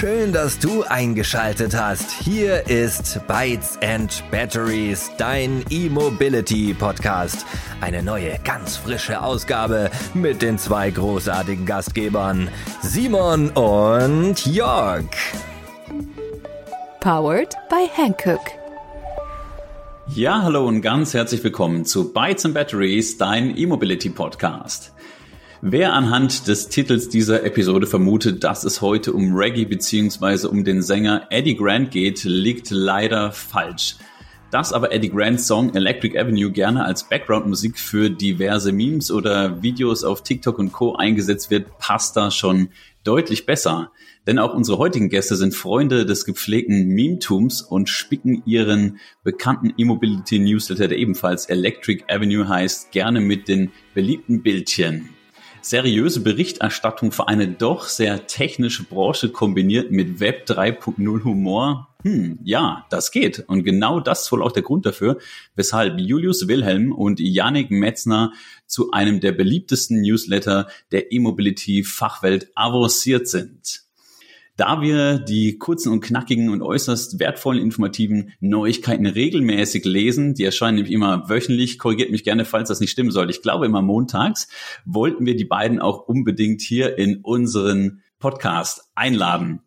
Schön, dass du eingeschaltet hast. Hier ist Bytes and Batteries, dein E-Mobility Podcast. Eine neue, ganz frische Ausgabe mit den zwei großartigen Gastgebern, Simon und Jörg. Powered by Hankook. Ja, hallo und ganz herzlich willkommen zu Bytes and Batteries, dein E-Mobility Podcast. Wer anhand des Titels dieser Episode vermutet, dass es heute um Reggae bzw. um den Sänger Eddie Grant geht, liegt leider falsch. Dass aber Eddie Grants Song Electric Avenue gerne als Background-Musik für diverse Memes oder Videos auf TikTok und Co. eingesetzt wird, passt da schon deutlich besser. Denn auch unsere heutigen Gäste sind Freunde des gepflegten Meme-Tums und spicken ihren bekannten E-Mobility Newsletter, der ebenfalls Electric Avenue heißt, gerne mit den beliebten Bildchen seriöse Berichterstattung für eine doch sehr technische Branche kombiniert mit Web 3.0 Humor. Hm, ja, das geht. Und genau das ist wohl auch der Grund dafür, weshalb Julius Wilhelm und Yannick Metzner zu einem der beliebtesten Newsletter der E-Mobility-Fachwelt avanciert sind. Da wir die kurzen und knackigen und äußerst wertvollen informativen Neuigkeiten regelmäßig lesen, die erscheinen nämlich immer wöchentlich, korrigiert mich gerne, falls das nicht stimmen soll. Ich glaube immer montags, wollten wir die beiden auch unbedingt hier in unseren Podcast einladen.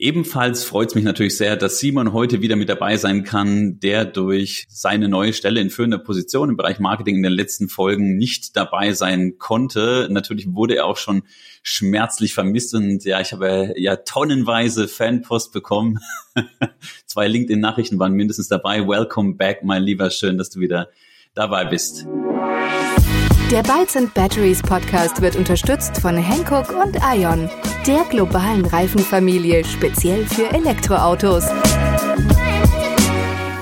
Ebenfalls freut es mich natürlich sehr, dass Simon heute wieder mit dabei sein kann, der durch seine neue Stelle in führender Position im Bereich Marketing in den letzten Folgen nicht dabei sein konnte. Natürlich wurde er auch schon schmerzlich vermisst und ja, ich habe ja tonnenweise Fanpost bekommen. Zwei LinkedIn-Nachrichten waren mindestens dabei. Welcome back, mein Lieber. Schön, dass du wieder dabei bist. Der Bytes and Batteries Podcast wird unterstützt von Hankook und Ion, der globalen Reifenfamilie speziell für Elektroautos.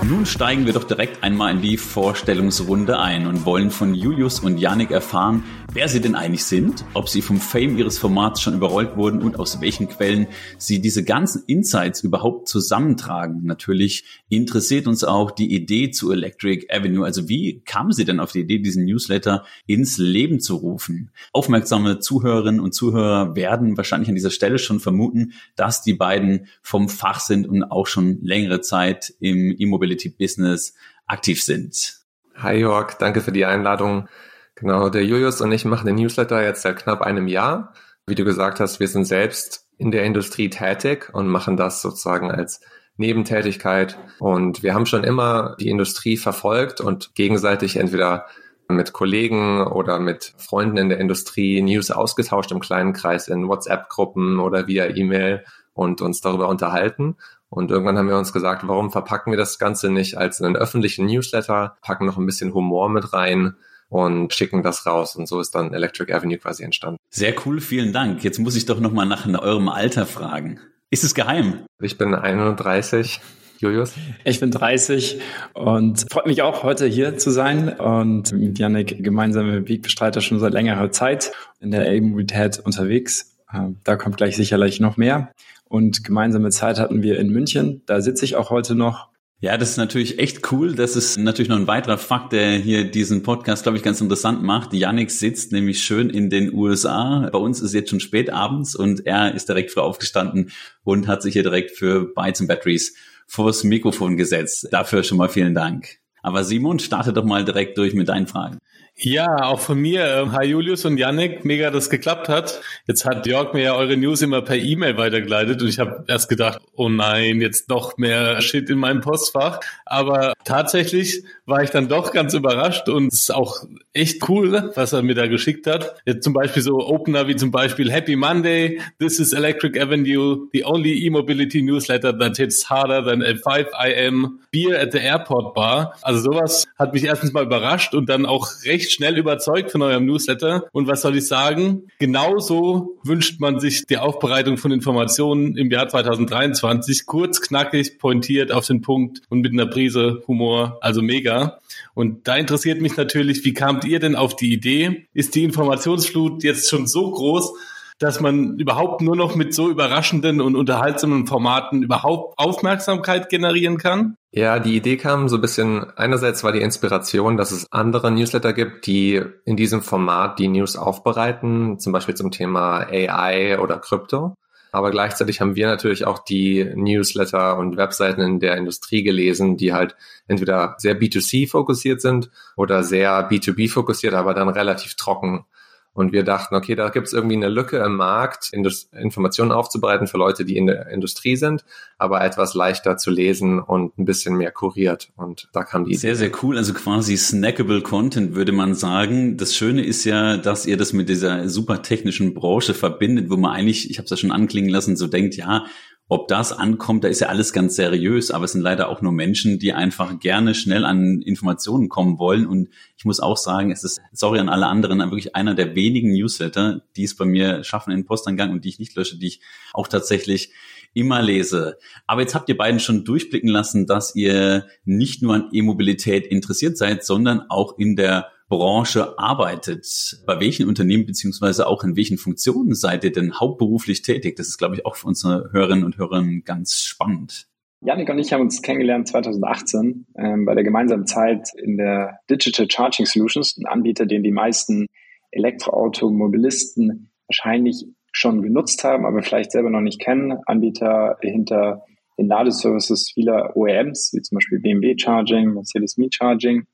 Nun steigen wir doch direkt einmal in die Vorstellungsrunde ein und wollen von Julius und Yannick erfahren, wer sie denn eigentlich sind, ob sie vom Fame ihres Formats schon überrollt wurden und aus welchen Quellen sie diese ganzen Insights überhaupt zusammentragen. Natürlich interessiert uns auch die Idee zu Electric Avenue. Also wie kamen sie denn auf die Idee, diesen Newsletter ins Leben zu rufen? Aufmerksame Zuhörerinnen und Zuhörer werden wahrscheinlich an dieser Stelle schon vermuten, dass die beiden vom Fach sind und auch schon längere Zeit im E-Mobility Business aktiv sind. Hi Jörg, danke für die Einladung. Genau, der Julius und ich machen den Newsletter jetzt seit knapp einem Jahr. Wie du gesagt hast, wir sind selbst in der Industrie tätig und machen das sozusagen als Nebentätigkeit. Und wir haben schon immer die Industrie verfolgt und gegenseitig entweder mit Kollegen oder mit Freunden in der Industrie News ausgetauscht im kleinen Kreis in WhatsApp-Gruppen oder via E-Mail und uns darüber unterhalten. Und irgendwann haben wir uns gesagt, warum verpacken wir das Ganze nicht als einen öffentlichen Newsletter, packen noch ein bisschen Humor mit rein und schicken das raus. Und so ist dann Electric Avenue quasi entstanden. Sehr cool, vielen Dank. Jetzt muss ich doch nochmal nach eurem Alter fragen. Ist es geheim? Ich bin 31. Julius? Ich bin 30 und freut mich auch, heute hier zu sein und mit Yannick gemeinsame Wegbestreiter schon seit längerer Zeit in der E-Mobilität unterwegs. Ähm, da kommt gleich sicherlich noch mehr. Und gemeinsame Zeit hatten wir in München. Da sitze ich auch heute noch. Ja, das ist natürlich echt cool. Das ist natürlich noch ein weiterer Fakt, der hier diesen Podcast, glaube ich, ganz interessant macht. Yannick sitzt nämlich schön in den USA. Bei uns ist jetzt schon spät abends und er ist direkt früh aufgestanden und hat sich hier direkt für Bytes and Batteries vors Mikrofon gesetzt. Dafür schon mal vielen Dank. Aber Simon, starte doch mal direkt durch mit deinen Fragen. Ja, auch von mir. Ähm, hi Julius und Yannick, mega, dass geklappt hat. Jetzt hat Jörg mir ja eure News immer per E-Mail weitergeleitet und ich habe erst gedacht, oh nein, jetzt noch mehr Shit in meinem Postfach. Aber tatsächlich war ich dann doch ganz überrascht und es ist auch echt cool, was er mir da geschickt hat. Jetzt zum Beispiel so Opener wie zum Beispiel Happy Monday, This is Electric Avenue, the only e-mobility newsletter that hits harder than a 5 IM Beer at the Airport Bar. Also sowas hat mich erstens mal überrascht und dann auch recht recht schnell überzeugt von eurem Newsletter. Und was soll ich sagen? Genauso wünscht man sich die Aufbereitung von Informationen im Jahr 2023. Kurz, knackig, pointiert auf den Punkt und mit einer Prise Humor. Also mega. Und da interessiert mich natürlich, wie kamt ihr denn auf die Idee? Ist die Informationsflut jetzt schon so groß, dass man überhaupt nur noch mit so überraschenden und unterhaltsamen Formaten überhaupt Aufmerksamkeit generieren kann? Ja, die Idee kam so ein bisschen, einerseits war die Inspiration, dass es andere Newsletter gibt, die in diesem Format die News aufbereiten, zum Beispiel zum Thema AI oder Krypto. Aber gleichzeitig haben wir natürlich auch die Newsletter und Webseiten in der Industrie gelesen, die halt entweder sehr B2C fokussiert sind oder sehr B2B fokussiert, aber dann relativ trocken. Und wir dachten, okay, da gibt es irgendwie eine Lücke im Markt, Indus Informationen aufzubereiten für Leute, die in der Industrie sind, aber etwas leichter zu lesen und ein bisschen mehr kuriert. Und da kam die Sehr, Idee. sehr cool. Also quasi snackable Content, würde man sagen. Das Schöne ist ja, dass ihr das mit dieser super technischen Branche verbindet, wo man eigentlich, ich habe es ja schon anklingen lassen, so denkt, ja, ob das ankommt, da ist ja alles ganz seriös, aber es sind leider auch nur Menschen, die einfach gerne schnell an Informationen kommen wollen. Und ich muss auch sagen, es ist, sorry an alle anderen, wirklich einer der wenigen Newsletter, die es bei mir schaffen in den Postangang und die ich nicht lösche, die ich auch tatsächlich immer lese. Aber jetzt habt ihr beiden schon durchblicken lassen, dass ihr nicht nur an E-Mobilität interessiert seid, sondern auch in der Branche arbeitet. Bei welchen Unternehmen beziehungsweise auch in welchen Funktionen seid ihr denn hauptberuflich tätig? Das ist, glaube ich, auch für unsere Hörerinnen und Hörer ganz spannend. Janik und ich haben uns kennengelernt 2018 ähm, bei der gemeinsamen Zeit in der Digital Charging Solutions, ein Anbieter, den die meisten Elektroautomobilisten wahrscheinlich schon genutzt haben, aber vielleicht selber noch nicht kennen. Anbieter hinter den Ladeservices vieler OEMs, wie zum Beispiel BMW Charging, Mercedes Me Charging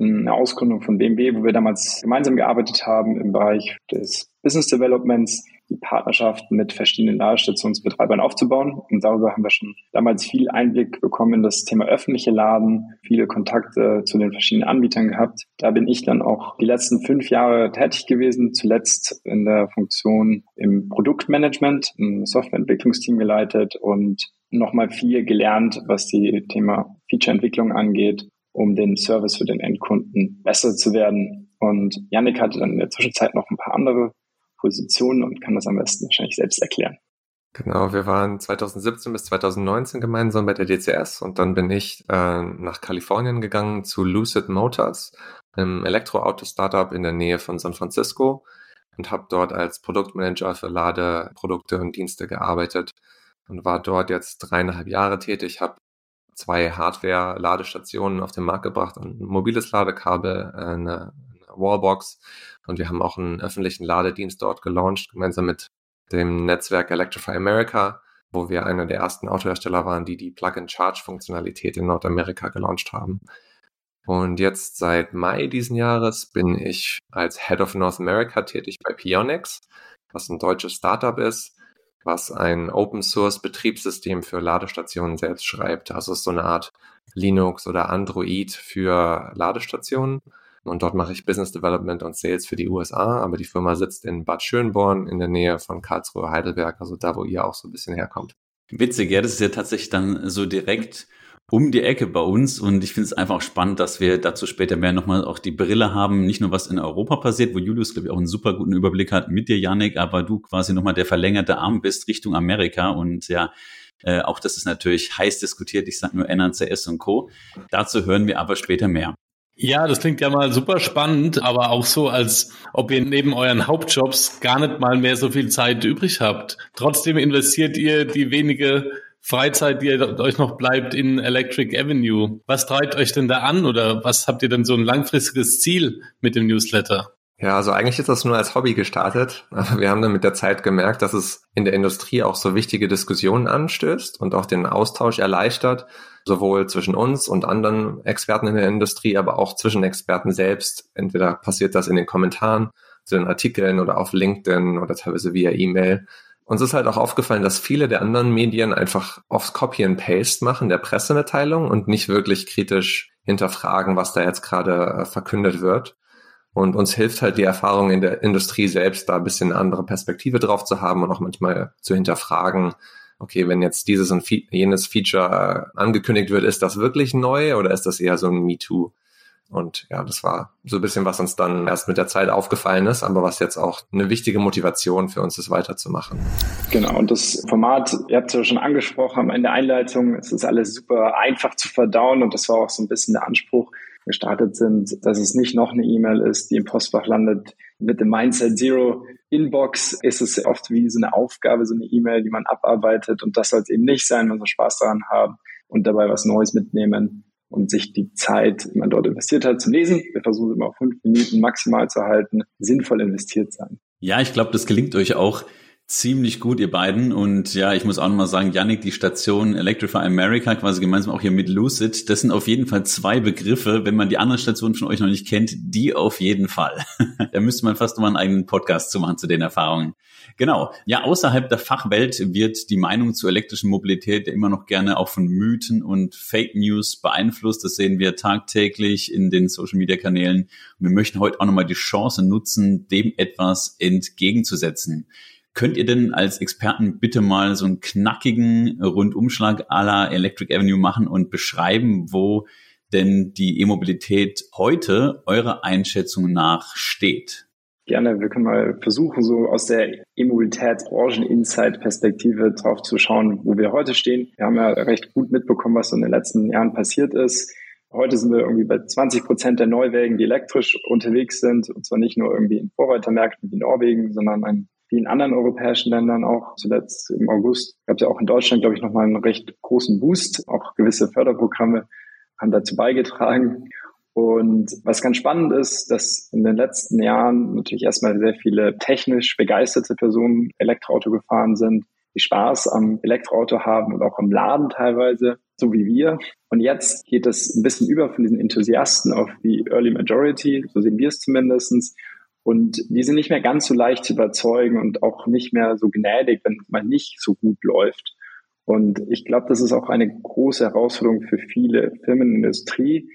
eine Ausgründung von BMW, wo wir damals gemeinsam gearbeitet haben im Bereich des Business Developments, die Partnerschaft mit verschiedenen Ladestationsbetreibern aufzubauen. Und darüber haben wir schon damals viel Einblick bekommen in das Thema öffentliche Laden, viele Kontakte zu den verschiedenen Anbietern gehabt. Da bin ich dann auch die letzten fünf Jahre tätig gewesen, zuletzt in der Funktion im Produktmanagement, im Softwareentwicklungsteam geleitet und nochmal viel gelernt, was die Thema Featureentwicklung angeht um den Service für den Endkunden besser zu werden. Und Yannick hatte dann in der Zwischenzeit noch ein paar andere Positionen und kann das am besten wahrscheinlich selbst erklären. Genau, wir waren 2017 bis 2019 gemeinsam bei der DCS und dann bin ich äh, nach Kalifornien gegangen zu Lucid Motors, einem Elektroauto-Startup in der Nähe von San Francisco und habe dort als Produktmanager für Ladeprodukte und Dienste gearbeitet und war dort jetzt dreieinhalb Jahre tätig, habe zwei Hardware-Ladestationen auf den Markt gebracht und ein mobiles Ladekabel, äh, eine, Wallbox und wir haben auch einen öffentlichen Ladedienst dort gelauncht, gemeinsam mit dem Netzwerk Electrify America, wo wir einer der ersten Autohersteller waren, die die Plug-and-Charge-Funktionalität in Nordamerika gelauncht haben. Und jetzt seit Mai diesen Jahres bin ich als Head of North America tätig bei Pionix, was ein deutsches Startup ist, was ein Open Source Betriebssystem für Ladestationen selbst schreibt. Also ist so eine Art Linux oder Android für Ladestationen. Und dort mache ich Business Development und Sales für die USA, aber die Firma sitzt in Bad Schönborn in der Nähe von Karlsruhe Heidelberg, also da, wo ihr auch so ein bisschen herkommt. Witzig, ja, das ist ja tatsächlich dann so direkt um die Ecke bei uns und ich finde es einfach auch spannend, dass wir dazu später mehr nochmal auch die Brille haben, nicht nur was in Europa passiert, wo Julius, glaube ich, auch einen super guten Überblick hat mit dir, Yannick, aber du quasi nochmal der verlängerte Arm bist Richtung Amerika und ja, äh, auch das ist natürlich heiß diskutiert, ich sage nur NACS und Co. Dazu hören wir aber später mehr. Ja, das klingt ja mal super spannend, aber auch so, als ob ihr neben euren Hauptjobs gar nicht mal mehr so viel Zeit übrig habt. Trotzdem investiert ihr die wenige Freizeit, die euch noch bleibt in Electric Avenue. Was treibt euch denn da an oder was habt ihr denn so ein langfristiges Ziel mit dem Newsletter? Ja, also eigentlich ist das nur als Hobby gestartet, aber wir haben dann mit der Zeit gemerkt, dass es in der Industrie auch so wichtige Diskussionen anstößt und auch den Austausch erleichtert, sowohl zwischen uns und anderen Experten in der Industrie, aber auch zwischen Experten selbst. Entweder passiert das in den Kommentaren zu den Artikeln oder auf LinkedIn oder teilweise via E-Mail. Uns ist halt auch aufgefallen, dass viele der anderen Medien einfach oft Copy and Paste machen der Pressemitteilung und nicht wirklich kritisch hinterfragen, was da jetzt gerade äh, verkündet wird. Und uns hilft halt die Erfahrung in der Industrie selbst, da ein bisschen eine andere Perspektive drauf zu haben und auch manchmal zu hinterfragen, okay, wenn jetzt dieses und jenes Feature angekündigt wird, ist das wirklich neu oder ist das eher so ein MeToo? Und ja, das war so ein bisschen, was uns dann erst mit der Zeit aufgefallen ist, aber was jetzt auch eine wichtige Motivation für uns ist, weiterzumachen. Genau, und das Format, ihr habt es ja schon angesprochen in der Einleitung, es ist alles super einfach zu verdauen und das war auch so ein bisschen der Anspruch, gestartet sind, dass es nicht noch eine E-Mail ist, die im Postfach landet. Mit dem Mindset Zero Inbox ist es oft wie so eine Aufgabe, so eine E-Mail, die man abarbeitet und das soll es eben nicht sein, man soll Spaß daran haben und dabei was Neues mitnehmen und sich die Zeit, die man dort investiert hat, zum Lesen, wir versuchen immer auf fünf Minuten maximal zu halten, sinnvoll investiert sein. Ja, ich glaube, das gelingt euch auch Ziemlich gut, ihr beiden. Und ja, ich muss auch nochmal sagen, Yannick, die Station Electrify America, quasi gemeinsam auch hier mit Lucid, das sind auf jeden Fall zwei Begriffe. Wenn man die anderen Stationen von euch noch nicht kennt, die auf jeden Fall. da müsste man fast nochmal einen eigenen Podcast zu machen zu den Erfahrungen. Genau. Ja, außerhalb der Fachwelt wird die Meinung zur elektrischen Mobilität immer noch gerne auch von Mythen und Fake News beeinflusst. Das sehen wir tagtäglich in den Social Media Kanälen. Und wir möchten heute auch nochmal die Chance nutzen, dem etwas entgegenzusetzen. Könnt ihr denn als Experten bitte mal so einen knackigen Rundumschlag à la Electric Avenue machen und beschreiben, wo denn die E-Mobilität heute eurer Einschätzung nach steht? Gerne, wir können mal versuchen, so aus der E-Mobilitätsbranchen-Insight-Perspektive drauf zu schauen, wo wir heute stehen. Wir haben ja recht gut mitbekommen, was so in den letzten Jahren passiert ist. Heute sind wir irgendwie bei 20 Prozent der Neuwägen, die elektrisch unterwegs sind. Und zwar nicht nur irgendwie in Vorreitermärkten wie Norwegen, sondern ein vielen anderen europäischen Ländern auch. Zuletzt im August gab es ja auch in Deutschland, glaube ich, nochmal einen recht großen Boost. Auch gewisse Förderprogramme haben dazu beigetragen. Und was ganz spannend ist, dass in den letzten Jahren natürlich erstmal sehr viele technisch begeisterte Personen Elektroauto gefahren sind, die Spaß am Elektroauto haben und auch am Laden teilweise, so wie wir. Und jetzt geht es ein bisschen über von diesen Enthusiasten auf die Early Majority, so sehen wir es zumindestens. Und die sind nicht mehr ganz so leicht zu überzeugen und auch nicht mehr so gnädig, wenn mal nicht so gut läuft. Und ich glaube, das ist auch eine große Herausforderung für viele Firmen der Industrie,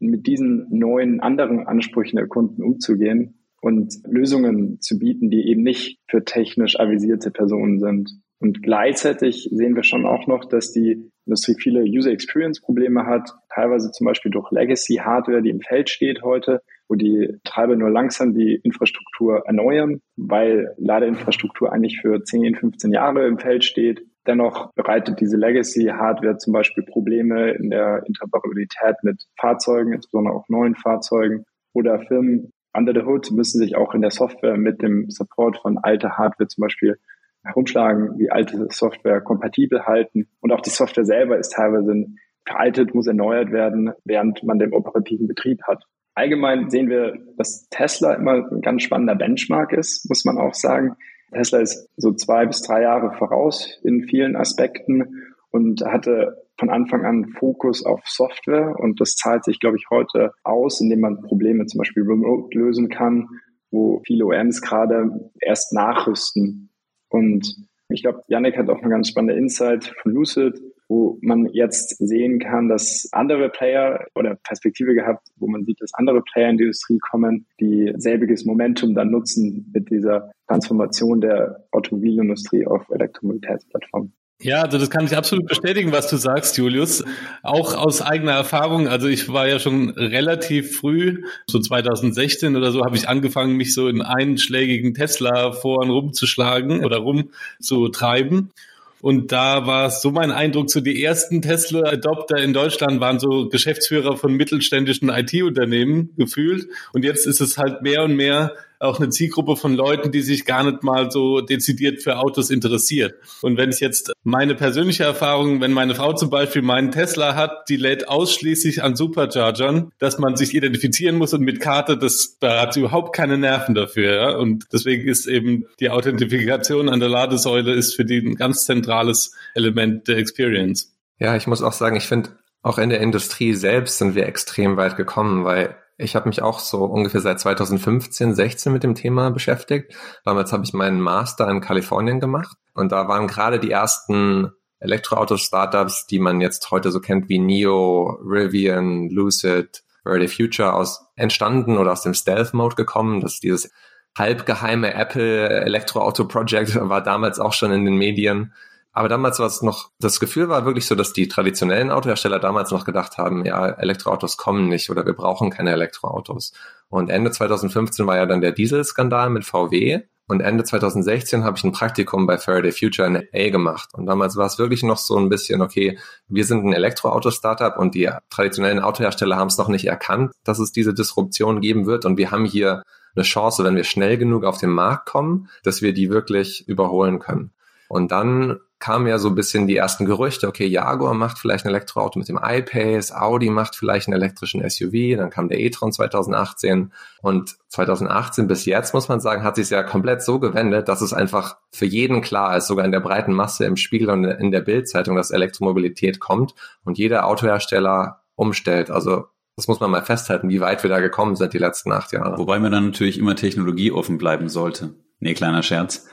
mit diesen neuen anderen Ansprüchen der Kunden umzugehen und Lösungen zu bieten, die eben nicht für technisch avisierte Personen sind. Und gleichzeitig sehen wir schon auch noch, dass die Industrie viele User Experience Probleme hat, teilweise zum Beispiel durch Legacy Hardware, die im Feld steht heute, wo die Treiber nur langsam die Infrastruktur erneuern, weil Ladeinfrastruktur eigentlich für 10, 15 Jahre im Feld steht. Dennoch bereitet diese Legacy-Hardware zum Beispiel Probleme in der Interoperabilität mit Fahrzeugen, insbesondere auch neuen Fahrzeugen oder Firmen under the hood müssen sich auch in der Software mit dem Support von alter Hardware zum Beispiel herumschlagen, wie alte Software kompatibel halten. Und auch die Software selber ist teilweise veraltet, muss erneuert werden, während man den operativen Betrieb hat. Allgemein sehen wir, dass Tesla immer ein ganz spannender Benchmark ist, muss man auch sagen. Tesla ist so zwei bis drei Jahre voraus in vielen Aspekten und hatte von Anfang an Fokus auf Software und das zahlt sich, glaube ich, heute aus, indem man Probleme zum Beispiel remote lösen kann, wo viele OMs gerade erst nachrüsten. Und ich glaube, Yannick hat auch eine ganz spannende Insight von Lucid, wo man jetzt sehen kann, dass andere Player oder Perspektive gehabt, wo man sieht, dass andere Player in die Industrie kommen, die selbiges Momentum dann nutzen mit dieser Transformation der Automobilindustrie auf Elektromobilitätsplattformen. Ja, also das kann ich absolut bestätigen, was du sagst, Julius. Auch aus eigener Erfahrung. Also ich war ja schon relativ früh, so 2016 oder so, habe ich angefangen, mich so in einschlägigen Tesla-Foren rumzuschlagen oder rumzutreiben. Und da war so mein Eindruck, so die ersten Tesla-Adopter in Deutschland waren so Geschäftsführer von mittelständischen IT-Unternehmen gefühlt. Und jetzt ist es halt mehr und mehr auch eine Zielgruppe von Leuten, die sich gar nicht mal so dezidiert für Autos interessiert. Und wenn ich jetzt meine persönliche Erfahrung, wenn meine Frau zum Beispiel meinen Tesla hat, die lädt ausschließlich an Superchargern, dass man sich identifizieren muss und mit Karte, das, da hat sie überhaupt keine Nerven dafür. Ja? Und deswegen ist eben die Authentifikation an der Ladesäule ist für die ein ganz zentrales Element der Experience. Ja, ich muss auch sagen, ich finde, auch in der Industrie selbst sind wir extrem weit gekommen, weil ich habe mich auch so ungefähr seit 2015, 16 mit dem Thema beschäftigt. Damals habe ich meinen Master in Kalifornien gemacht und da waren gerade die ersten Elektroauto-Startups, die man jetzt heute so kennt wie NIO, Rivian, Lucid, Early Future aus entstanden oder aus dem Stealth-Mode gekommen. Das ist dieses halbgeheime Apple Elektroauto-Project war damals auch schon in den Medien. Aber damals war es noch, das Gefühl war wirklich so, dass die traditionellen Autohersteller damals noch gedacht haben, ja, Elektroautos kommen nicht oder wir brauchen keine Elektroautos. Und Ende 2015 war ja dann der Dieselskandal mit VW. Und Ende 2016 habe ich ein Praktikum bei Faraday Future in LA gemacht. Und damals war es wirklich noch so ein bisschen, okay, wir sind ein Elektroauto-Startup und die traditionellen Autohersteller haben es noch nicht erkannt, dass es diese Disruption geben wird. Und wir haben hier eine Chance, wenn wir schnell genug auf den Markt kommen, dass wir die wirklich überholen können. Und dann kamen ja so ein bisschen die ersten Gerüchte, okay, Jaguar macht vielleicht ein Elektroauto mit dem iPace, Audi macht vielleicht einen elektrischen SUV, dann kam der e-tron 2018 und 2018 bis jetzt, muss man sagen, hat sich ja komplett so gewendet, dass es einfach für jeden klar ist, sogar in der breiten Masse im Spiegel und in der Bildzeitung, dass Elektromobilität kommt und jeder Autohersteller umstellt. Also das muss man mal festhalten, wie weit wir da gekommen sind die letzten acht Jahre. Wobei man dann natürlich immer technologieoffen bleiben sollte. Nee, kleiner Scherz.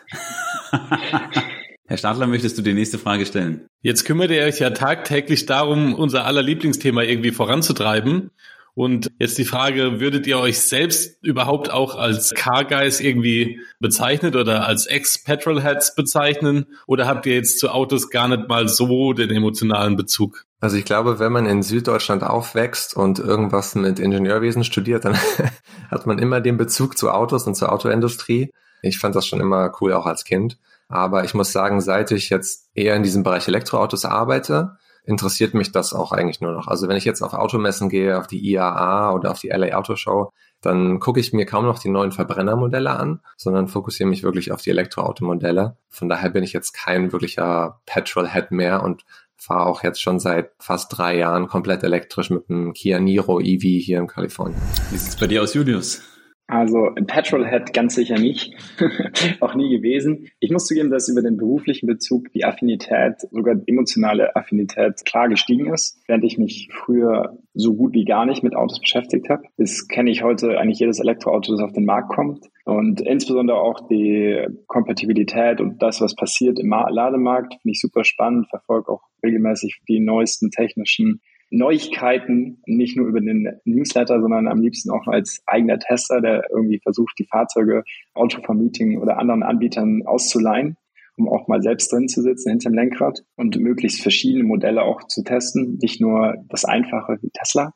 Herr Stadler, möchtest du die nächste Frage stellen? Jetzt kümmert ihr euch ja tagtäglich darum, unser aller Lieblingsthema irgendwie voranzutreiben. Und jetzt die Frage, würdet ihr euch selbst überhaupt auch als Car Guys irgendwie bezeichnet oder als Ex-Petrolheads bezeichnen? Oder habt ihr jetzt zu Autos gar nicht mal so den emotionalen Bezug? Also ich glaube, wenn man in Süddeutschland aufwächst und irgendwas mit Ingenieurwesen studiert, dann hat man immer den Bezug zu Autos und zur Autoindustrie. Ich fand das schon immer cool, auch als Kind. Aber ich muss sagen, seit ich jetzt eher in diesem Bereich Elektroautos arbeite, interessiert mich das auch eigentlich nur noch. Also wenn ich jetzt auf Automessen gehe, auf die IAA oder auf die LA Auto Show, dann gucke ich mir kaum noch die neuen Verbrennermodelle an, sondern fokussiere mich wirklich auf die Elektroautomodelle. Von daher bin ich jetzt kein wirklicher Petrolhead mehr und fahre auch jetzt schon seit fast drei Jahren komplett elektrisch mit einem Kia Niro EV hier in Kalifornien. Wie sieht's bei dir aus, Julius? Also Petrolhead ganz sicher nicht, auch nie gewesen. Ich muss zugeben, dass über den beruflichen Bezug die Affinität, sogar emotionale Affinität klar gestiegen ist, während ich mich früher so gut wie gar nicht mit Autos beschäftigt habe. Das kenne ich heute eigentlich jedes Elektroauto, das auf den Markt kommt. Und insbesondere auch die Kompatibilität und das, was passiert im Lademarkt, finde ich super spannend, verfolge auch regelmäßig die neuesten technischen Neuigkeiten, nicht nur über den Newsletter, sondern am liebsten auch als eigener Tester, der irgendwie versucht, die Fahrzeuge Autovermieting oder anderen Anbietern auszuleihen, um auch mal selbst drin zu sitzen hinter dem Lenkrad und möglichst verschiedene Modelle auch zu testen, nicht nur das Einfache wie Tesla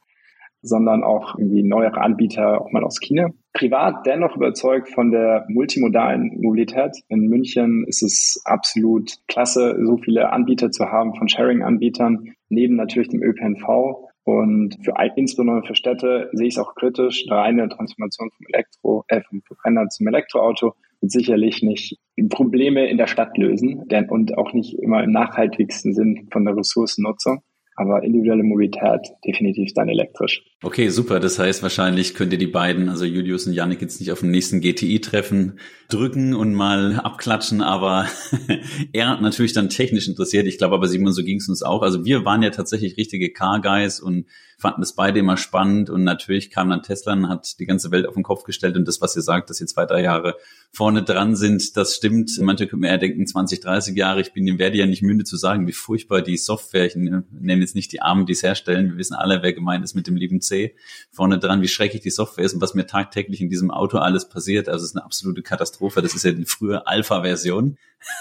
sondern auch irgendwie neuere Anbieter, auch mal aus China. Privat dennoch überzeugt von der multimodalen Mobilität. In München ist es absolut klasse, so viele Anbieter zu haben von Sharing-Anbietern, neben natürlich dem ÖPNV. Und für insbesondere für Städte sehe ich es auch kritisch. Eine reine Transformation vom Elektro, äh, vom Verbrenner zum Elektroauto wird sicherlich nicht Probleme in der Stadt lösen denn, und auch nicht immer im nachhaltigsten Sinn von der Ressourcennutzung. Aber individuelle Mobilität definitiv dann elektrisch. Okay, super. Das heißt, wahrscheinlich könnt ihr die beiden, also Julius und Janik, jetzt nicht auf dem nächsten GTI-Treffen drücken und mal abklatschen, aber er hat natürlich dann technisch interessiert. Ich glaube aber, Simon, so ging es uns auch. Also wir waren ja tatsächlich richtige Car-Guys und fanden das beide immer spannend und natürlich kam dann Tesla und hat die ganze Welt auf den Kopf gestellt und das, was ihr sagt, dass sie zwei, drei Jahre vorne dran sind, das stimmt. Manche können mir eher denken, 20, 30 Jahre. Ich bin dem werde ja nicht müde zu sagen, wie furchtbar die Software, ich nenne jetzt nicht die Armen, die es herstellen. Wir wissen alle, wer gemeint ist mit dem lieben C vorne dran, wie schrecklich die Software ist und was mir tagtäglich in diesem Auto alles passiert. Also es ist eine absolute Katastrophe. Das ist ja die frühe Alpha-Version.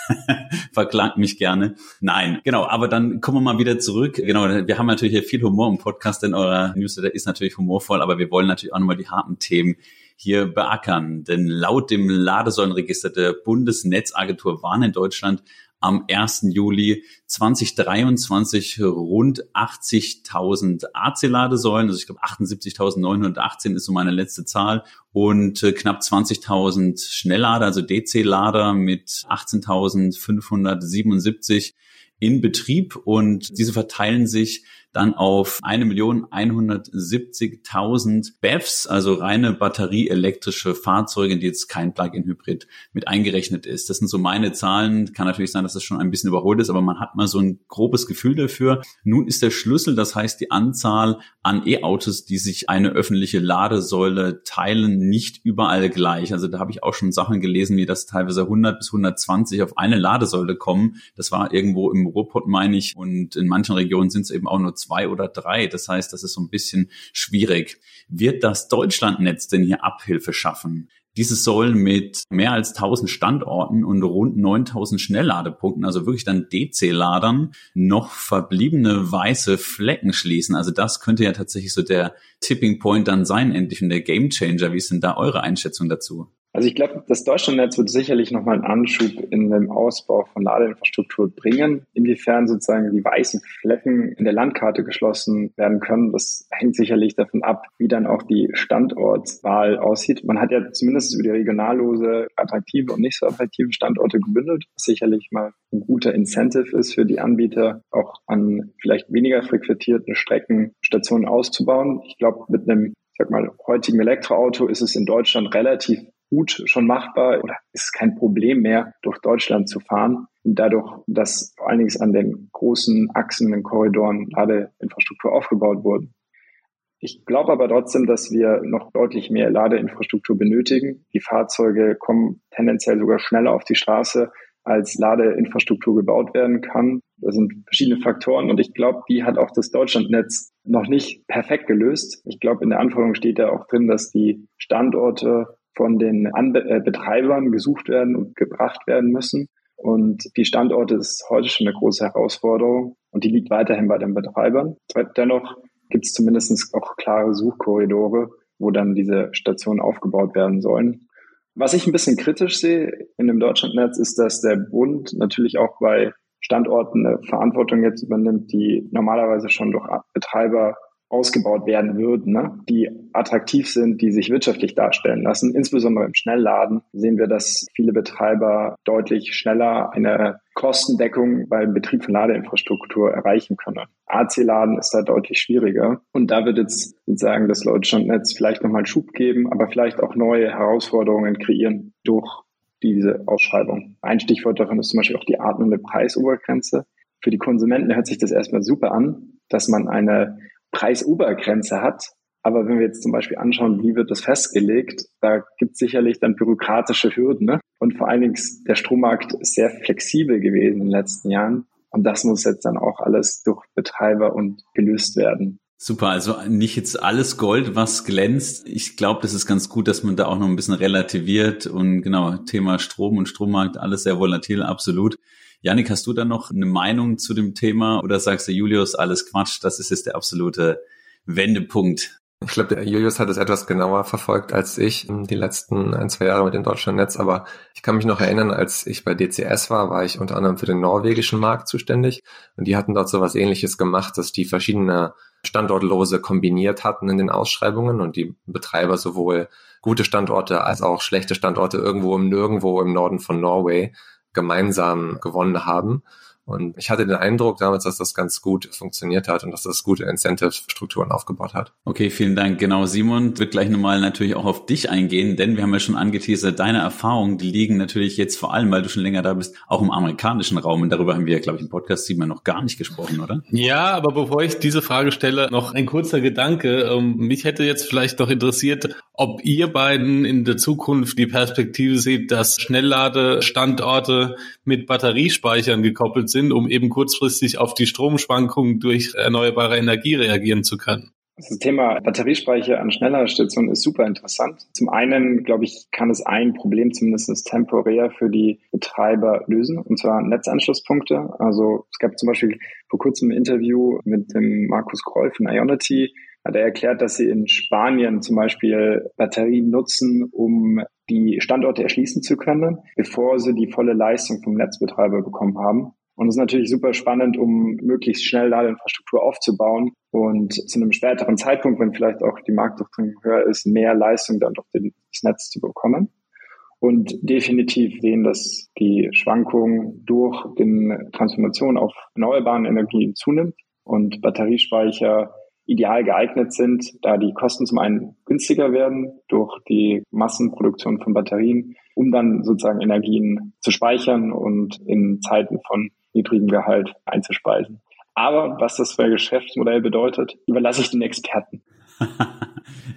Verklagt mich gerne. Nein, genau. Aber dann kommen wir mal wieder zurück. Genau, wir haben natürlich hier viel Humor im Podcast, denn euer Newsletter ist natürlich humorvoll, aber wir wollen natürlich auch nochmal die harten Themen hier beackern. Denn laut dem Ladesäulenregister der Bundesnetzagentur waren in Deutschland am 1. Juli 2023 rund 80.000 AC-Ladesäulen, also ich glaube 78.918 ist so meine letzte Zahl und äh, knapp 20.000 Schnelllader, also DC-Lader mit 18.577 in Betrieb und diese verteilen sich dann auf 1.170.000 BEVs, also reine batterieelektrische Fahrzeuge, die jetzt kein Plug-in-Hybrid mit eingerechnet ist. Das sind so meine Zahlen. Kann natürlich sein, dass das schon ein bisschen überholt ist, aber man hat mal so ein grobes Gefühl dafür. Nun ist der Schlüssel, das heißt die Anzahl an E-Autos, die sich eine öffentliche Ladesäule teilen, nicht überall gleich. Also da habe ich auch schon Sachen gelesen, wie das teilweise 100 bis 120 auf eine Ladesäule kommen. Das war irgendwo im Ruhrpott, meine ich. Und in manchen Regionen sind es eben auch nur zwei oder drei. Das heißt, das ist so ein bisschen schwierig. Wird das Deutschlandnetz denn hier Abhilfe schaffen? Diese sollen mit mehr als 1000 Standorten und rund 9000 Schnellladepunkten, also wirklich dann DC-Ladern, noch verbliebene weiße Flecken schließen. Also das könnte ja tatsächlich so der Tipping Point dann sein, endlich und der Game Changer. Wie ist denn da eure Einschätzung dazu? Also ich glaube, das Deutschlandnetz wird sicherlich nochmal einen Anschub in dem Ausbau von Ladeinfrastruktur bringen. Inwiefern sozusagen die weißen Flecken in der Landkarte geschlossen werden können, das hängt sicherlich davon ab, wie dann auch die Standortwahl aussieht. Man hat ja zumindest über die regionallose attraktive und nicht so attraktive Standorte gebündelt, was sicherlich mal ein guter Incentive ist für die Anbieter, auch an vielleicht weniger frequentierten Strecken Stationen auszubauen. Ich glaube, mit einem sag mal, heutigen Elektroauto ist es in Deutschland relativ gut schon machbar oder ist kein Problem mehr, durch Deutschland zu fahren. Und dadurch, dass vor allen Dingen an den großen Achsen, den Korridoren Ladeinfrastruktur aufgebaut wurde. Ich glaube aber trotzdem, dass wir noch deutlich mehr Ladeinfrastruktur benötigen. Die Fahrzeuge kommen tendenziell sogar schneller auf die Straße, als Ladeinfrastruktur gebaut werden kann. Das sind verschiedene Faktoren und ich glaube, die hat auch das Deutschlandnetz noch nicht perfekt gelöst. Ich glaube, in der Anforderung steht da auch drin, dass die Standorte von den Anbe äh, Betreibern gesucht werden und gebracht werden müssen. Und die Standorte ist heute schon eine große Herausforderung und die liegt weiterhin bei den Betreibern. Dennoch gibt es zumindest auch klare Suchkorridore, wo dann diese Stationen aufgebaut werden sollen. Was ich ein bisschen kritisch sehe in dem Deutschlandnetz ist, dass der Bund natürlich auch bei Standorten eine Verantwortung jetzt übernimmt, die normalerweise schon durch Betreiber ausgebaut werden würden, ne? die attraktiv sind, die sich wirtschaftlich darstellen lassen. Insbesondere im Schnellladen sehen wir, dass viele Betreiber deutlich schneller eine Kostendeckung beim Betrieb von Ladeinfrastruktur erreichen können. AC-Laden ist da deutlich schwieriger. Und da wird jetzt sozusagen das Deutschlandnetz vielleicht nochmal einen Schub geben, aber vielleicht auch neue Herausforderungen kreieren durch diese Ausschreibung. Ein Stichwort davon ist zum Beispiel auch die atmende Preisobergrenze. Für die Konsumenten hört sich das erstmal super an, dass man eine Preisobergrenze hat. Aber wenn wir jetzt zum Beispiel anschauen, wie wird das festgelegt, da gibt es sicherlich dann bürokratische Hürden. Ne? Und vor allen Dingen der Strommarkt sehr flexibel gewesen in den letzten Jahren. Und das muss jetzt dann auch alles durch Betreiber und gelöst werden. Super, also nicht jetzt alles Gold, was glänzt. Ich glaube, das ist ganz gut, dass man da auch noch ein bisschen relativiert und genau, Thema Strom und Strommarkt, alles sehr volatil, absolut. Janik, hast du da noch eine Meinung zu dem Thema oder sagst du, Julius, alles Quatsch, das ist jetzt der absolute Wendepunkt? Ich glaube, der Julius hat es etwas genauer verfolgt als ich die letzten ein, zwei Jahre mit dem Deutschlandnetz. Aber ich kann mich noch erinnern, als ich bei DCS war, war ich unter anderem für den norwegischen Markt zuständig. Und die hatten dort so was ähnliches gemacht, dass die verschiedene Standortlose kombiniert hatten in den Ausschreibungen und die Betreiber sowohl gute Standorte als auch schlechte Standorte irgendwo im Nirgendwo im Norden von Norway gemeinsam gewonnen haben. Und ich hatte den Eindruck damals, dass das ganz gut funktioniert hat und dass das gute Incentive-Strukturen aufgebaut hat. Okay, vielen Dank. Genau, Simon wird gleich nochmal natürlich auch auf dich eingehen, denn wir haben ja schon angeteasert, deine Erfahrungen, die liegen natürlich jetzt vor allem, weil du schon länger da bist, auch im amerikanischen Raum. Und darüber haben wir, glaube ich, im Podcast Simon noch gar nicht gesprochen, oder? Ja, aber bevor ich diese Frage stelle, noch ein kurzer Gedanke. Ähm, mich hätte jetzt vielleicht noch interessiert, ob ihr beiden in der Zukunft die Perspektive seht, dass Schnellladestandorte mit Batteriespeichern gekoppelt sind, um eben kurzfristig auf die Stromschwankungen durch erneuerbare Energie reagieren zu können. Das Thema Batteriespeicher an Schnellladestationen ist super interessant. Zum einen, glaube ich, kann es ein Problem zumindest temporär für die Betreiber lösen, und zwar Netzanschlusspunkte. Also es gab zum Beispiel vor kurzem ein Interview mit dem Markus Kroll von Ionity, hat er erklärt, dass sie in Spanien zum Beispiel Batterien nutzen, um die Standorte erschließen zu können, bevor sie die volle Leistung vom Netzbetreiber bekommen haben. Und es ist natürlich super spannend, um möglichst schnell Ladeinfrastruktur aufzubauen und zu einem späteren Zeitpunkt, wenn vielleicht auch die Marktdurchdringung höher ist, mehr Leistung dann durch das Netz zu bekommen. Und definitiv sehen, dass die Schwankung durch die Transformation auf erneuerbaren Energien zunimmt und Batteriespeicher ideal geeignet sind, da die Kosten zum einen günstiger werden durch die Massenproduktion von Batterien, um dann sozusagen Energien zu speichern und in Zeiten von niedrigem Gehalt einzuspeisen. Aber was das für ein Geschäftsmodell bedeutet, überlasse ich den Experten.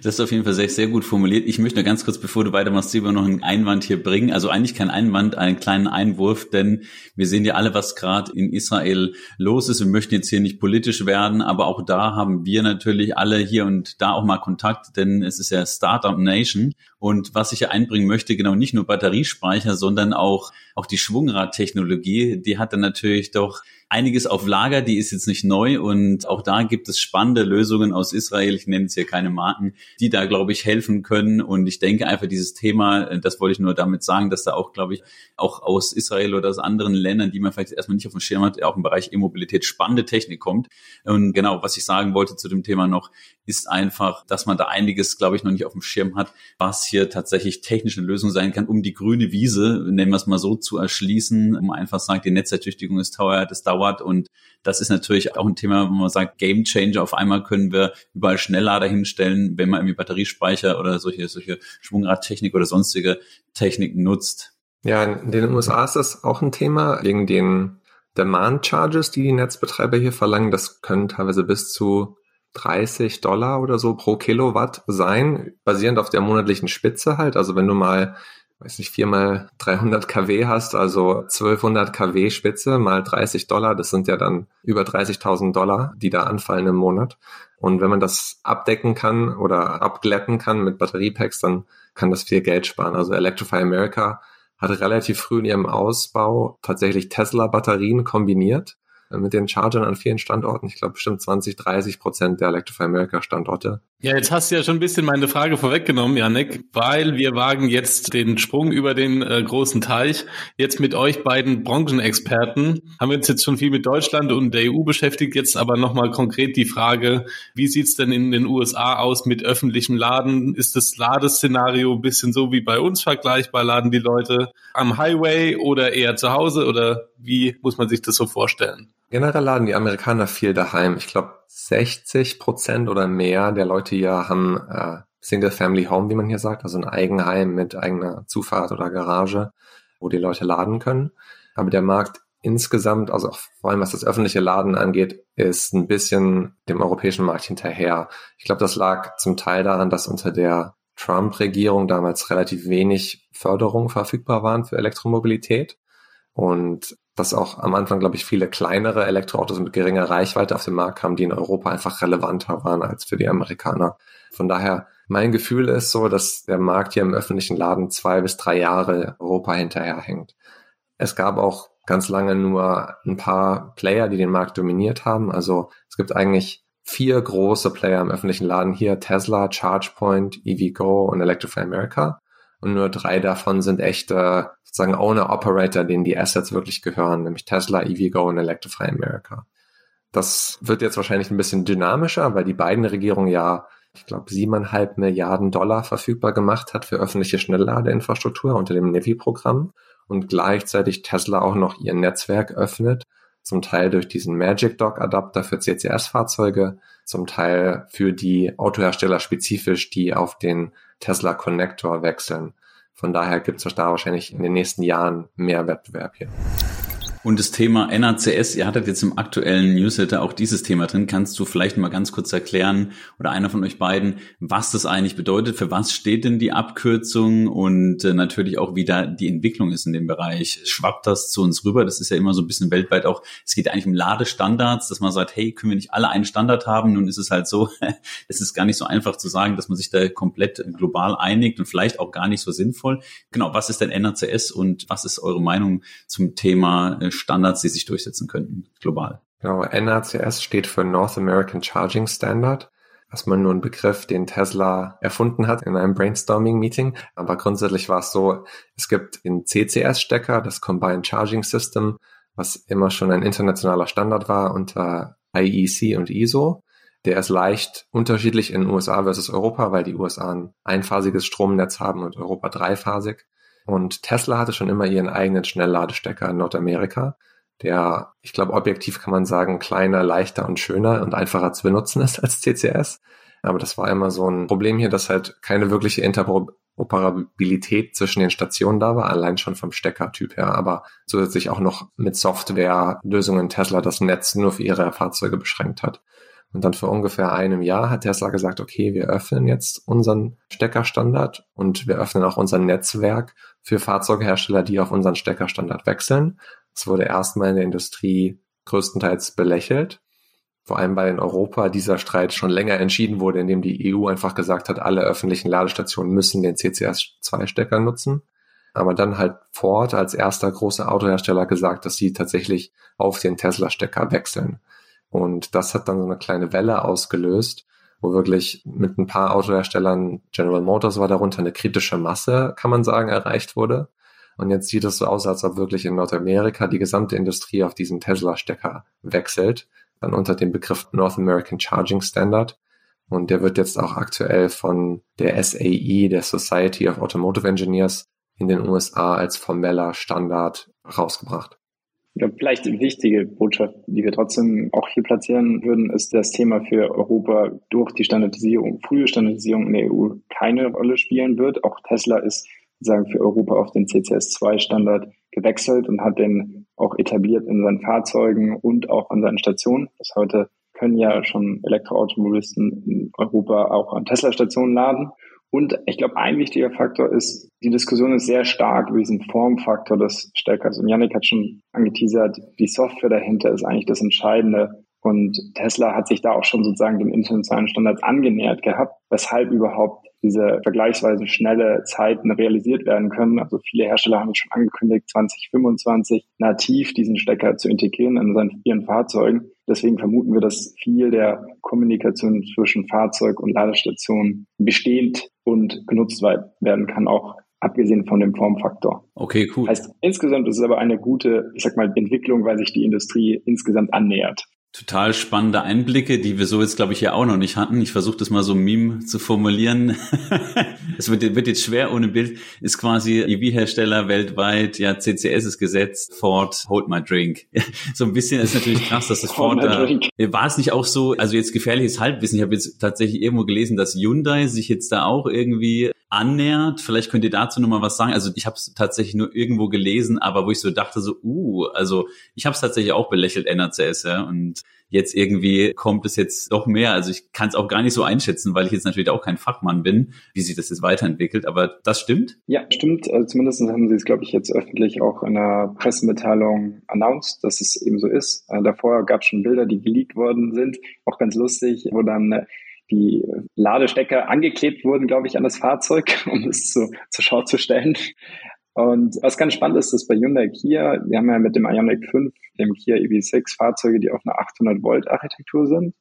Das ist auf jeden Fall sehr, sehr gut formuliert. Ich möchte ganz kurz, bevor du weitermachst, lieber noch einen Einwand hier bringen. Also eigentlich kein Einwand, einen kleinen Einwurf, denn wir sehen ja alle, was gerade in Israel los ist. Wir möchten jetzt hier nicht politisch werden, aber auch da haben wir natürlich alle hier und da auch mal Kontakt, denn es ist ja Startup Nation Und was ich einbringen möchte, genau nicht nur Batteriespeicher, sondern auch, auch die Schwungradtechnologie, die hat dann natürlich doch einiges auf Lager, die ist jetzt nicht neu. Und auch da gibt es spannende Lösungen aus Israel, ich nenne jetzt hier keine Marken, die da, glaube ich, helfen können. Und ich denke einfach dieses Thema, äh, das wollte ich nur damit sagen, dass da auch, glaube ich, auch aus Israel oder aus anderen Ländern, die man vielleicht erstmal nicht auf dem Schirm hat, auch im Bereich E-Mobilität spannende Technik kommt. Und genau, was ich sagen wollte zu dem Thema noch, ist einfach, dass man da einiges, glaube ich, noch nicht auf dem Schirm hat, was hier tatsächlich technische Lösung sein kann, um die grüne Wiese, nennen wir es mal so, zu erschließen, um einfach sagt, die Netzertüchtigung ist teuer, das dauert. Und das ist natürlich auch ein Thema, wo man sagt, Game Changer. Auf einmal können wir überall Schnelllader hinstellen, wenn man irgendwie Batteriespeicher oder solche, solche Schwungradtechnik oder sonstige Techniken nutzt. Ja, in den USA ist das auch ein Thema wegen den Demand Charges, die die Netzbetreiber hier verlangen. Das können teilweise bis zu 30 Dollar oder so pro Kilowatt sein, basierend auf der monatlichen Spitze halt. Also wenn du mal weiß nicht, viermal 300 kW hast, also 1200 kW Spitze mal 30 Dollar, das sind ja dann über 30.000 Dollar, die da anfallen im Monat. Und wenn man das abdecken kann oder abglätten kann mit Batteriepacks, dann kann das viel Geld sparen. Also Electrify America hat relativ früh in ihrem Ausbau tatsächlich Tesla-Batterien kombiniert mit den Chargern an vielen Standorten. Ich glaube bestimmt 20, 30 Prozent der Electrify America Standorte. Ja, jetzt hast du ja schon ein bisschen meine Frage vorweggenommen, Janek, weil wir wagen jetzt den Sprung über den äh, großen Teich. Jetzt mit euch beiden Branchenexperten haben wir uns jetzt schon viel mit Deutschland und der EU beschäftigt. Jetzt aber nochmal konkret die Frage, wie sieht's denn in den USA aus mit öffentlichem Laden? Ist das Ladeszenario ein bisschen so wie bei uns vergleichbar? Laden die Leute am Highway oder eher zu Hause oder wie muss man sich das so vorstellen? Generell laden die Amerikaner viel daheim. Ich glaube, 60 Prozent oder mehr der Leute hier haben äh, Single Family Home, wie man hier sagt, also ein Eigenheim mit eigener Zufahrt oder Garage, wo die Leute laden können. Aber der Markt insgesamt, also auch vor allem was das öffentliche Laden angeht, ist ein bisschen dem europäischen Markt hinterher. Ich glaube, das lag zum Teil daran, dass unter der Trump-Regierung damals relativ wenig Förderung verfügbar waren für Elektromobilität. Und dass auch am Anfang, glaube ich, viele kleinere Elektroautos mit geringer Reichweite auf den Markt kamen, die in Europa einfach relevanter waren als für die Amerikaner. Von daher, mein Gefühl ist so, dass der Markt hier im öffentlichen Laden zwei bis drei Jahre Europa hinterherhängt. Es gab auch ganz lange nur ein paar Player, die den Markt dominiert haben. Also es gibt eigentlich vier große Player im öffentlichen Laden hier, Tesla, ChargePoint, EVgo und Electrify America. Und nur drei davon sind echte sozusagen Owner-Operator, denen die Assets wirklich gehören, nämlich Tesla, EVgo und Electrify America. Das wird jetzt wahrscheinlich ein bisschen dynamischer, weil die beiden Regierungen ja, ich glaube, siebeneinhalb Milliarden Dollar verfügbar gemacht hat für öffentliche Schnellladeinfrastruktur unter dem NEVI-Programm und gleichzeitig Tesla auch noch ihr Netzwerk öffnet, zum Teil durch diesen Magic Dock Adapter für CCS-Fahrzeuge, zum Teil für die Autohersteller spezifisch, die auf den Tesla Connector wechseln. Von daher gibt es da wahrscheinlich in den nächsten Jahren mehr Wettbewerb hier. Und das Thema NACS, ihr hattet jetzt im aktuellen Newsletter auch dieses Thema drin. Kannst du vielleicht mal ganz kurz erklären oder einer von euch beiden, was das eigentlich bedeutet? Für was steht denn die Abkürzung? Und äh, natürlich auch, wie da die Entwicklung ist in dem Bereich. Schwappt das zu uns rüber? Das ist ja immer so ein bisschen weltweit auch. Es geht eigentlich um Ladestandards, dass man sagt, hey, können wir nicht alle einen Standard haben? Nun ist es halt so, es ist gar nicht so einfach zu sagen, dass man sich da komplett global einigt und vielleicht auch gar nicht so sinnvoll. Genau, was ist denn NACS und was ist eure Meinung zum Thema äh, Standards, die sich durchsetzen könnten, global. Genau, NACS steht für North American Charging Standard. Erstmal nur ein Begriff, den Tesla erfunden hat in einem Brainstorming-Meeting. Aber grundsätzlich war es so, es gibt den CCS-Stecker, das Combined Charging System, was immer schon ein internationaler Standard war unter IEC und ISO. Der ist leicht unterschiedlich in USA versus Europa, weil die USA ein einphasiges Stromnetz haben und Europa dreiphasig. Und Tesla hatte schon immer ihren eigenen Schnellladestecker in Nordamerika, der, ich glaube, objektiv kann man sagen, kleiner, leichter und schöner und einfacher zu benutzen ist als CCS. Aber das war immer so ein Problem hier, dass halt keine wirkliche Interoperabilität zwischen den Stationen da war, allein schon vom Steckertyp her, aber zusätzlich auch noch mit Softwarelösungen Tesla das Netz nur für ihre Fahrzeuge beschränkt hat. Und dann vor ungefähr einem Jahr hat Tesla gesagt, okay, wir öffnen jetzt unseren Steckerstandard und wir öffnen auch unser Netzwerk für Fahrzeughersteller, die auf unseren Steckerstandard wechseln. Es wurde erstmal in der Industrie größtenteils belächelt. vor allem weil in Europa dieser Streit schon länger entschieden wurde, indem die EU einfach gesagt hat, alle öffentlichen Ladestationen müssen den CCS2-Stecker nutzen. Aber dann halt Ford als erster großer Autohersteller gesagt, dass sie tatsächlich auf den Tesla-Stecker wechseln. Und das hat dann so eine kleine Welle ausgelöst, wo wirklich mit ein paar Autoherstellern, General Motors war darunter, eine kritische Masse, kann man sagen, erreicht wurde. Und jetzt sieht es so aus, als ob wirklich in Nordamerika die gesamte Industrie auf diesen Tesla-Stecker wechselt, dann unter dem Begriff North American Charging Standard. Und der wird jetzt auch aktuell von der SAE, der Society of Automotive Engineers, in den USA als formeller Standard rausgebracht. Vielleicht die wichtige Botschaft, die wir trotzdem auch hier platzieren würden, ist das Thema für Europa durch die Standardisierung, frühe Standardisierung in der EU keine Rolle spielen wird. Auch Tesla ist sagen für Europa auf den CCS2-Standard gewechselt und hat den auch etabliert in seinen Fahrzeugen und auch an seinen Stationen. Bis heute können ja schon Elektroautomobilisten in Europa auch an Tesla-Stationen laden. Und ich glaube, ein wichtiger Faktor ist, die Diskussion ist sehr stark über diesen Formfaktor des Steckers. Und Yannick hat schon angeteasert, die Software dahinter ist eigentlich das Entscheidende. Und Tesla hat sich da auch schon sozusagen den internationalen Standards angenähert gehabt, weshalb überhaupt diese vergleichsweise schnelle Zeiten realisiert werden können. Also viele Hersteller haben schon angekündigt, 2025 nativ diesen Stecker zu integrieren in ihren Fahrzeugen. Deswegen vermuten wir, dass viel der Kommunikation zwischen Fahrzeug und Ladestation bestehend und genutzt werden kann, auch abgesehen von dem Formfaktor. Okay, cool. Heißt, insgesamt ist es aber eine gute, ich sag mal, Entwicklung, weil sich die Industrie insgesamt annähert. Total spannende Einblicke, die wir so jetzt, glaube ich, hier auch noch nicht hatten. Ich versuche das mal so Meme zu formulieren. Es wird, wird, jetzt schwer ohne Bild. Ist quasi EV-Hersteller weltweit, ja, CCS ist gesetzt, Ford, hold my drink. so ein bisschen ist natürlich krass, dass das Ford da, war es nicht auch so, also jetzt gefährliches Halbwissen. Ich habe jetzt tatsächlich irgendwo gelesen, dass Hyundai sich jetzt da auch irgendwie annähert. Vielleicht könnt ihr dazu noch mal was sagen. Also ich habe es tatsächlich nur irgendwo gelesen, aber wo ich so dachte, so, uh, also ich habe es tatsächlich auch belächelt, NRCS, ja. Und jetzt irgendwie kommt es jetzt doch mehr. Also ich kann es auch gar nicht so einschätzen, weil ich jetzt natürlich auch kein Fachmann bin, wie sich das jetzt weiterentwickelt. Aber das stimmt? Ja, stimmt. Also zumindest haben sie es, glaube ich, jetzt öffentlich auch in einer Pressemitteilung announced, dass es eben so ist. Äh, davor gab es schon Bilder, die geleakt worden sind. Auch ganz lustig, wo dann äh, die Ladestecker angeklebt wurden, glaube ich, an das Fahrzeug, um es zu, zur Schau zu stellen. Und was ganz spannend ist, ist bei Hyundai Kia, wir haben ja mit dem Ioniq 5, dem Kia EV6 Fahrzeuge, die auf einer 800 Volt Architektur sind.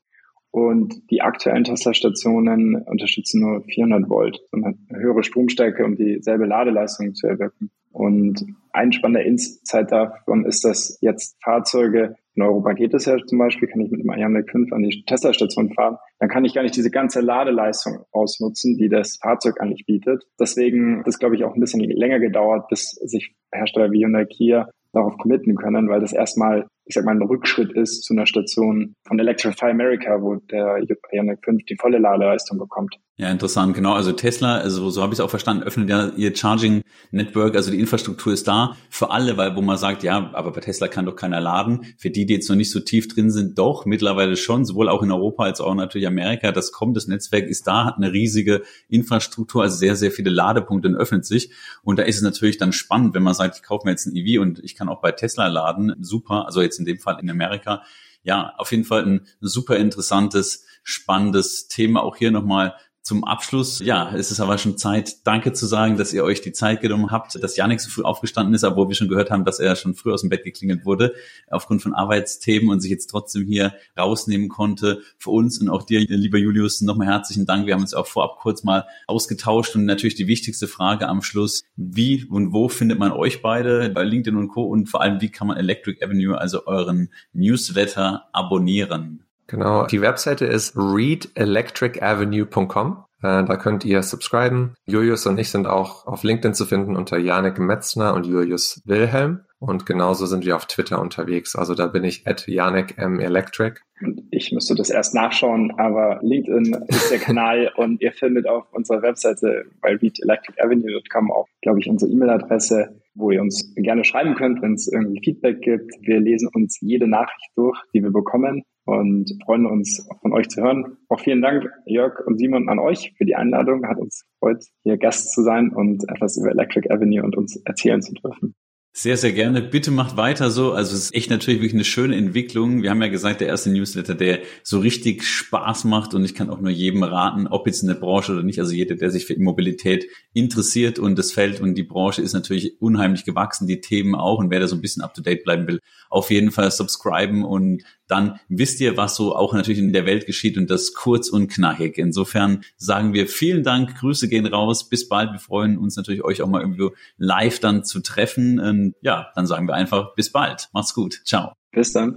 Und die aktuellen Tesla-Stationen unterstützen nur 400 Volt, sondern eine höhere Stromstärke, um dieselbe Ladeleistung zu erwirken. Und ein spannender Insight davon ist, dass jetzt Fahrzeuge in Europa geht es ja zum Beispiel, kann ich mit dem Ioniq 5 an die Tesla-Station fahren, dann kann ich gar nicht diese ganze Ladeleistung ausnutzen, die das Fahrzeug eigentlich bietet. Deswegen hat es, glaube ich, auch ein bisschen länger gedauert, bis sich Hersteller wie Hyundai Kia darauf committen können, weil das erstmal, ich sag mal, ein Rückschritt ist zu einer Station von Electrify America, wo der Ioniq 5 die volle Ladeleistung bekommt. Ja, interessant, genau. Also Tesla, also so habe ich es auch verstanden, öffnet ja ihr Charging Network, also die Infrastruktur ist da für alle, weil wo man sagt, ja, aber bei Tesla kann doch keiner laden. Für die, die jetzt noch nicht so tief drin sind, doch mittlerweile schon, sowohl auch in Europa als auch natürlich Amerika. Das kommt, das Netzwerk ist da, hat eine riesige Infrastruktur, also sehr, sehr viele Ladepunkte und öffnet sich. Und da ist es natürlich dann spannend, wenn man sagt, ich kaufe mir jetzt ein EV und ich kann auch bei Tesla laden. Super, also jetzt in dem Fall in Amerika. Ja, auf jeden Fall ein super interessantes, spannendes Thema. Auch hier nochmal zum Abschluss, ja, es ist aber schon Zeit, Danke zu sagen, dass ihr euch die Zeit genommen habt, dass Janik so früh aufgestanden ist, obwohl wir schon gehört haben, dass er schon früh aus dem Bett geklingelt wurde, aufgrund von Arbeitsthemen und sich jetzt trotzdem hier rausnehmen konnte. Für uns und auch dir, lieber Julius, nochmal herzlichen Dank. Wir haben uns auch vorab kurz mal ausgetauscht und natürlich die wichtigste Frage am Schluss, wie und wo findet man euch beide bei LinkedIn und Co. und vor allem, wie kann man Electric Avenue, also euren Newsletter, abonnieren? Genau, die Webseite ist readelectricavenue.com. Äh, da könnt ihr subscriben. Julius und ich sind auch auf LinkedIn zu finden unter Janik Metzner und Julius Wilhelm. Und genauso sind wir auf Twitter unterwegs. Also da bin ich at Janik M Electric. Und ich müsste das erst nachschauen, aber LinkedIn ist der Kanal und ihr findet auf unserer Webseite bei readelectricavenue.com auch, glaube ich, unsere E-Mail-Adresse wo ihr uns gerne schreiben könnt, wenn es irgendwie Feedback gibt. Wir lesen uns jede Nachricht durch, die wir bekommen und freuen uns von euch zu hören. Auch vielen Dank, Jörg und Simon, an euch für die Einladung. Hat uns gefreut, hier Gast zu sein und etwas über Electric Avenue und uns erzählen zu dürfen. Sehr, sehr gerne. Bitte macht weiter so. Also es ist echt natürlich wirklich eine schöne Entwicklung. Wir haben ja gesagt, der erste Newsletter, der so richtig Spaß macht und ich kann auch nur jedem raten, ob jetzt in der Branche oder nicht. Also jeder, der sich für Immobilität interessiert und das Feld und die Branche ist natürlich unheimlich gewachsen, die Themen auch. Und wer da so ein bisschen up to date bleiben will, auf jeden Fall subscriben und dann wisst ihr, was so auch natürlich in der Welt geschieht und das kurz und knackig. Insofern sagen wir vielen Dank, Grüße gehen raus, bis bald. Wir freuen uns natürlich, euch auch mal irgendwo live dann zu treffen. Und ja, dann sagen wir einfach bis bald. Macht's gut. Ciao. Bis dann.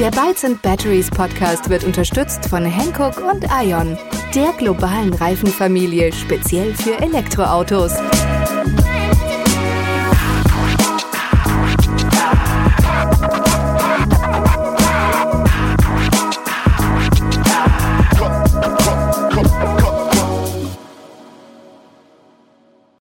Der Bytes and Batteries Podcast wird unterstützt von Hankook und Ion, der globalen Reifenfamilie speziell für Elektroautos.